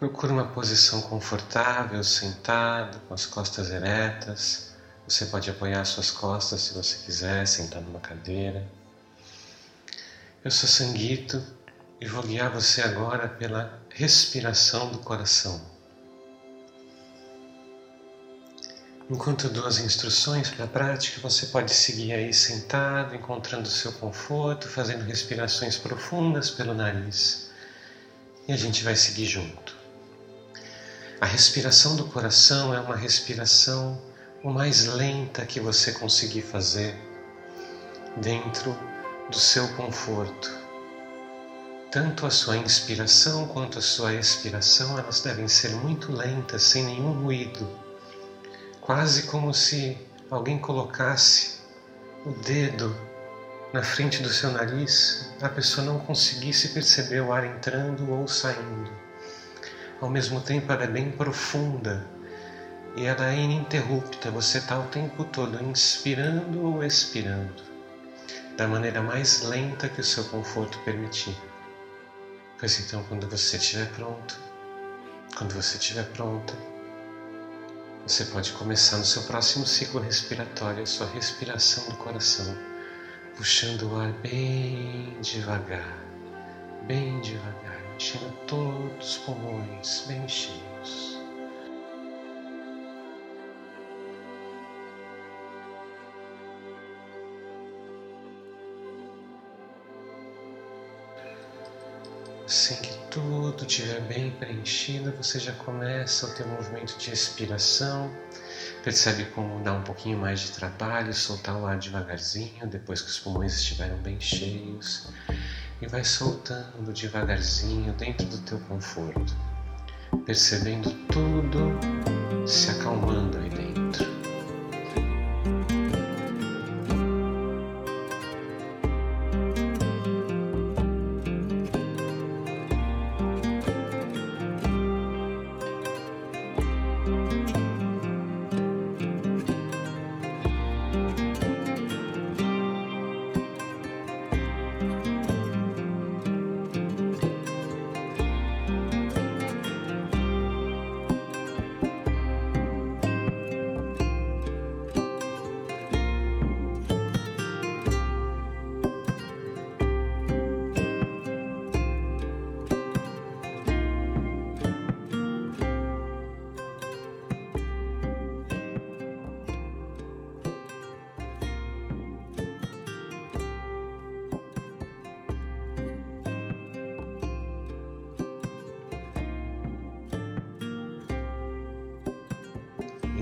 Procure uma posição confortável, sentado, com as costas eretas. Você pode apoiar suas costas se você quiser, sentar numa cadeira. Eu sou Sanguito e vou guiar você agora pela respiração do coração. Enquanto dou as instruções para a prática, você pode seguir aí sentado, encontrando o seu conforto, fazendo respirações profundas pelo nariz. E a gente vai seguir junto. A respiração do coração é uma respiração o mais lenta que você conseguir fazer dentro do seu conforto. Tanto a sua inspiração quanto a sua expiração, elas devem ser muito lentas, sem nenhum ruído, quase como se alguém colocasse o dedo na frente do seu nariz, a pessoa não conseguisse perceber o ar entrando ou saindo ao mesmo tempo ela é bem profunda e ela é ininterrupta. Você está o tempo todo inspirando ou expirando, da maneira mais lenta que o seu conforto permitir. Pois então, quando você estiver pronto, quando você estiver pronta, você pode começar no seu próximo ciclo respiratório, a sua respiração do coração, puxando o ar bem devagar, bem devagar enchendo todos os pulmões bem cheios. Assim que tudo estiver bem preenchido, você já começa o teu movimento de expiração. Percebe como dá um pouquinho mais de trabalho, soltar o ar devagarzinho depois que os pulmões estiveram bem cheios e vai soltando devagarzinho dentro do teu conforto, percebendo tudo se acalmando aí dentro.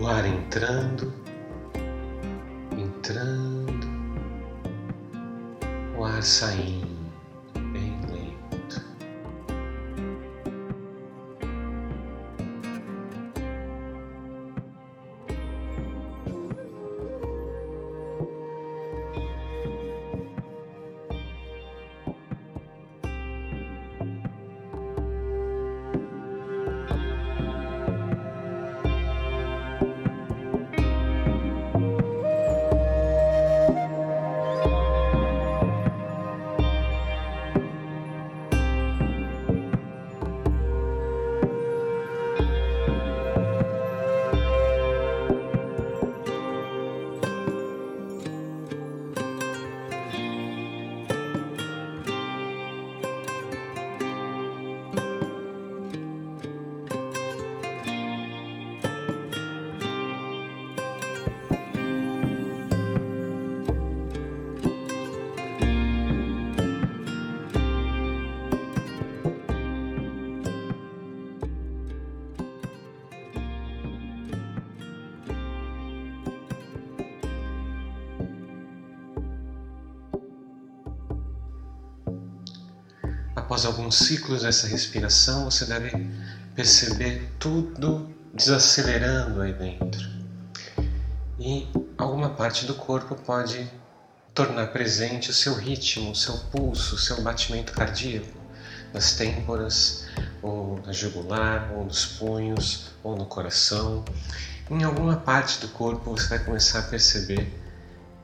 O ar entrando, entrando, o ar saindo. Após alguns ciclos dessa respiração, você deve perceber tudo desacelerando aí dentro. E alguma parte do corpo pode tornar presente o seu ritmo, o seu pulso, o seu batimento cardíaco, nas têmporas, ou na jugular, ou nos punhos, ou no coração. Em alguma parte do corpo você vai começar a perceber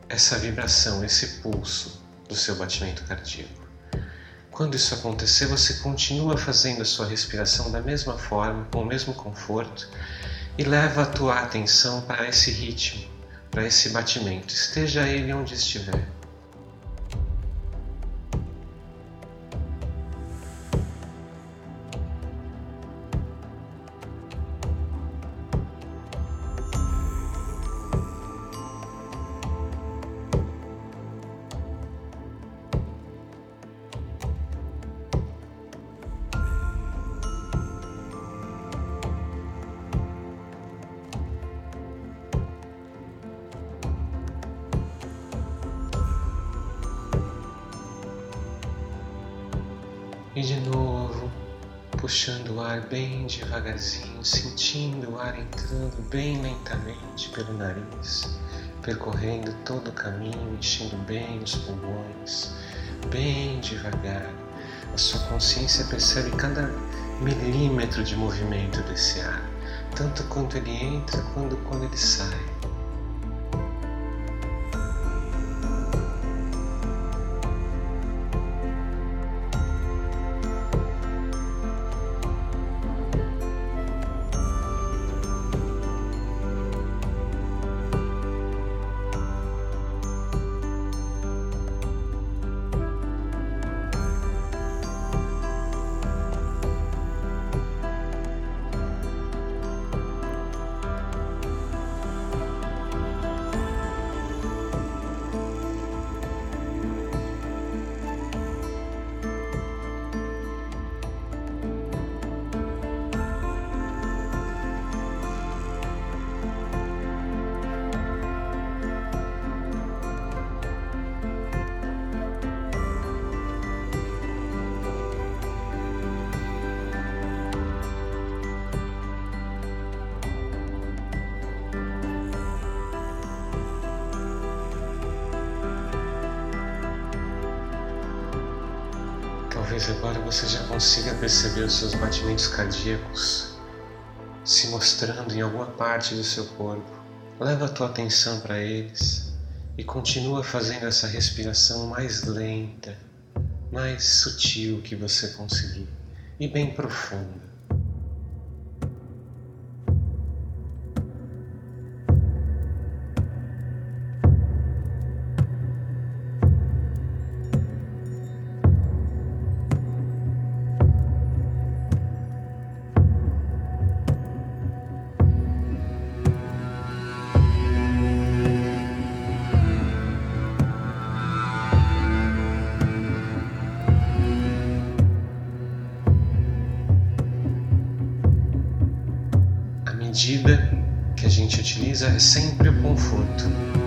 essa vibração, esse pulso do seu batimento cardíaco. Quando isso acontecer, você continua fazendo a sua respiração da mesma forma, com o mesmo conforto, e leva a tua atenção para esse ritmo, para esse batimento, esteja ele onde estiver. De novo, puxando o ar bem devagarzinho, sentindo o ar entrando bem lentamente pelo nariz, percorrendo todo o caminho, enchendo bem os pulmões, bem devagar. A sua consciência percebe cada milímetro de movimento desse ar, tanto quando ele entra quanto quando ele sai. Talvez agora você já consiga perceber os seus batimentos cardíacos se mostrando em alguma parte do seu corpo. Leva a tua atenção para eles e continua fazendo essa respiração mais lenta, mais sutil que você conseguir e bem profunda. Medida que a gente utiliza é sempre o conforto.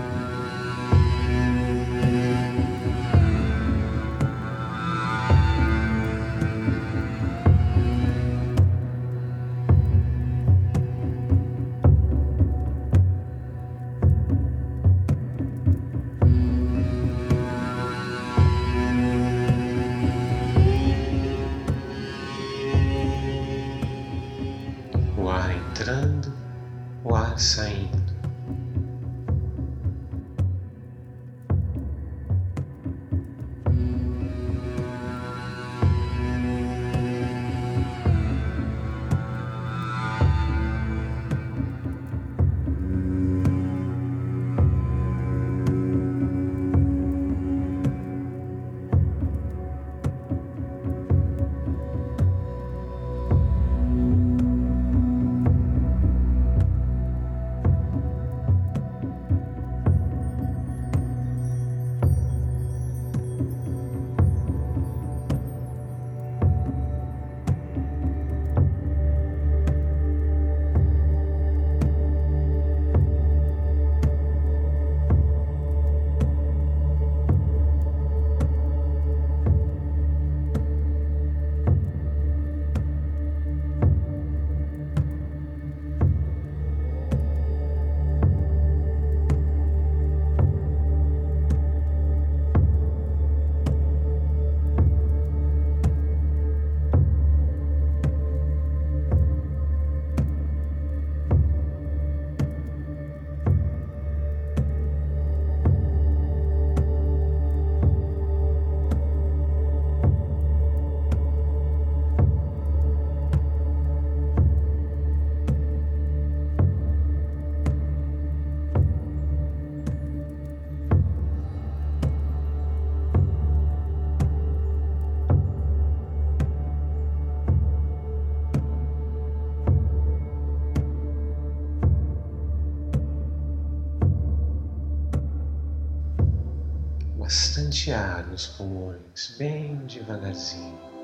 Bastante ar nos pulmões, bem devagarzinho.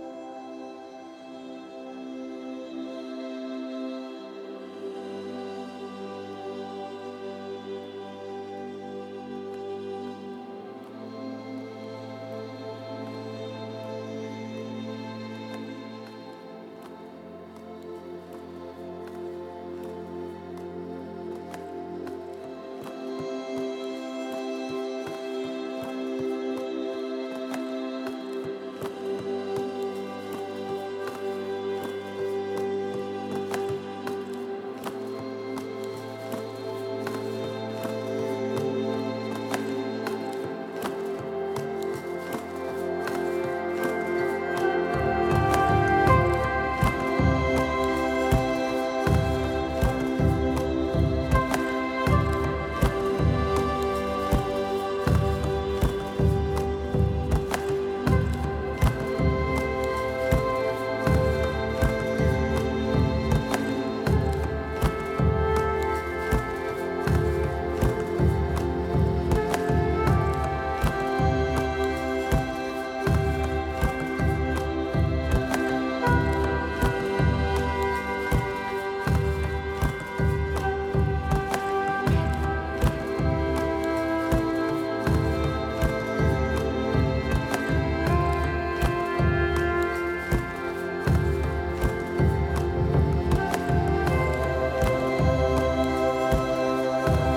Ar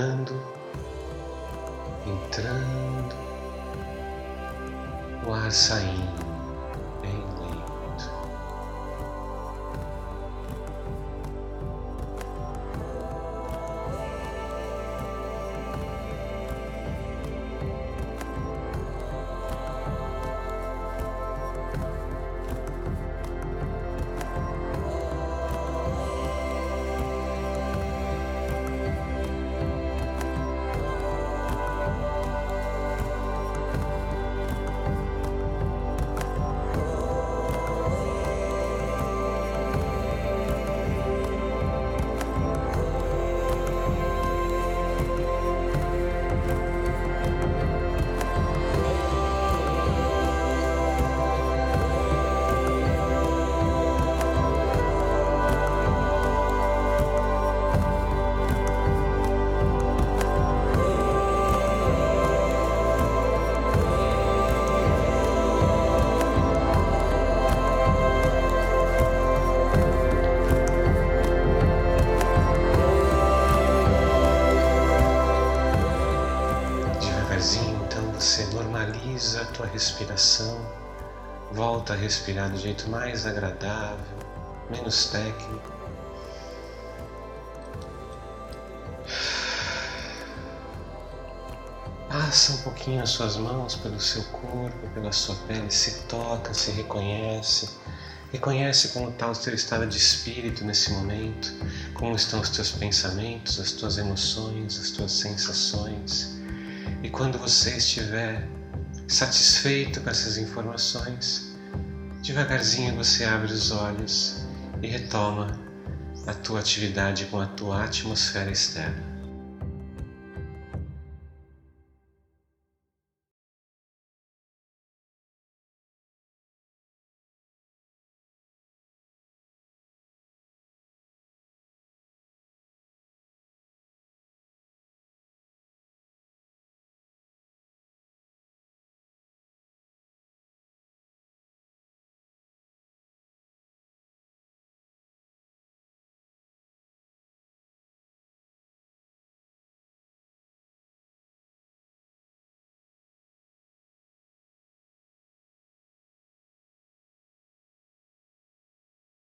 entrando, entrando, o ar saindo. Respiração, volta a respirar do jeito mais agradável, menos técnico. Passa um pouquinho as suas mãos pelo seu corpo, pela sua pele, se toca, se reconhece. Reconhece como está o seu estado de espírito nesse momento, como estão os teus pensamentos, as tuas emoções, as tuas sensações. E quando você estiver Satisfeito com essas informações, devagarzinho você abre os olhos e retoma a tua atividade com a tua atmosfera externa.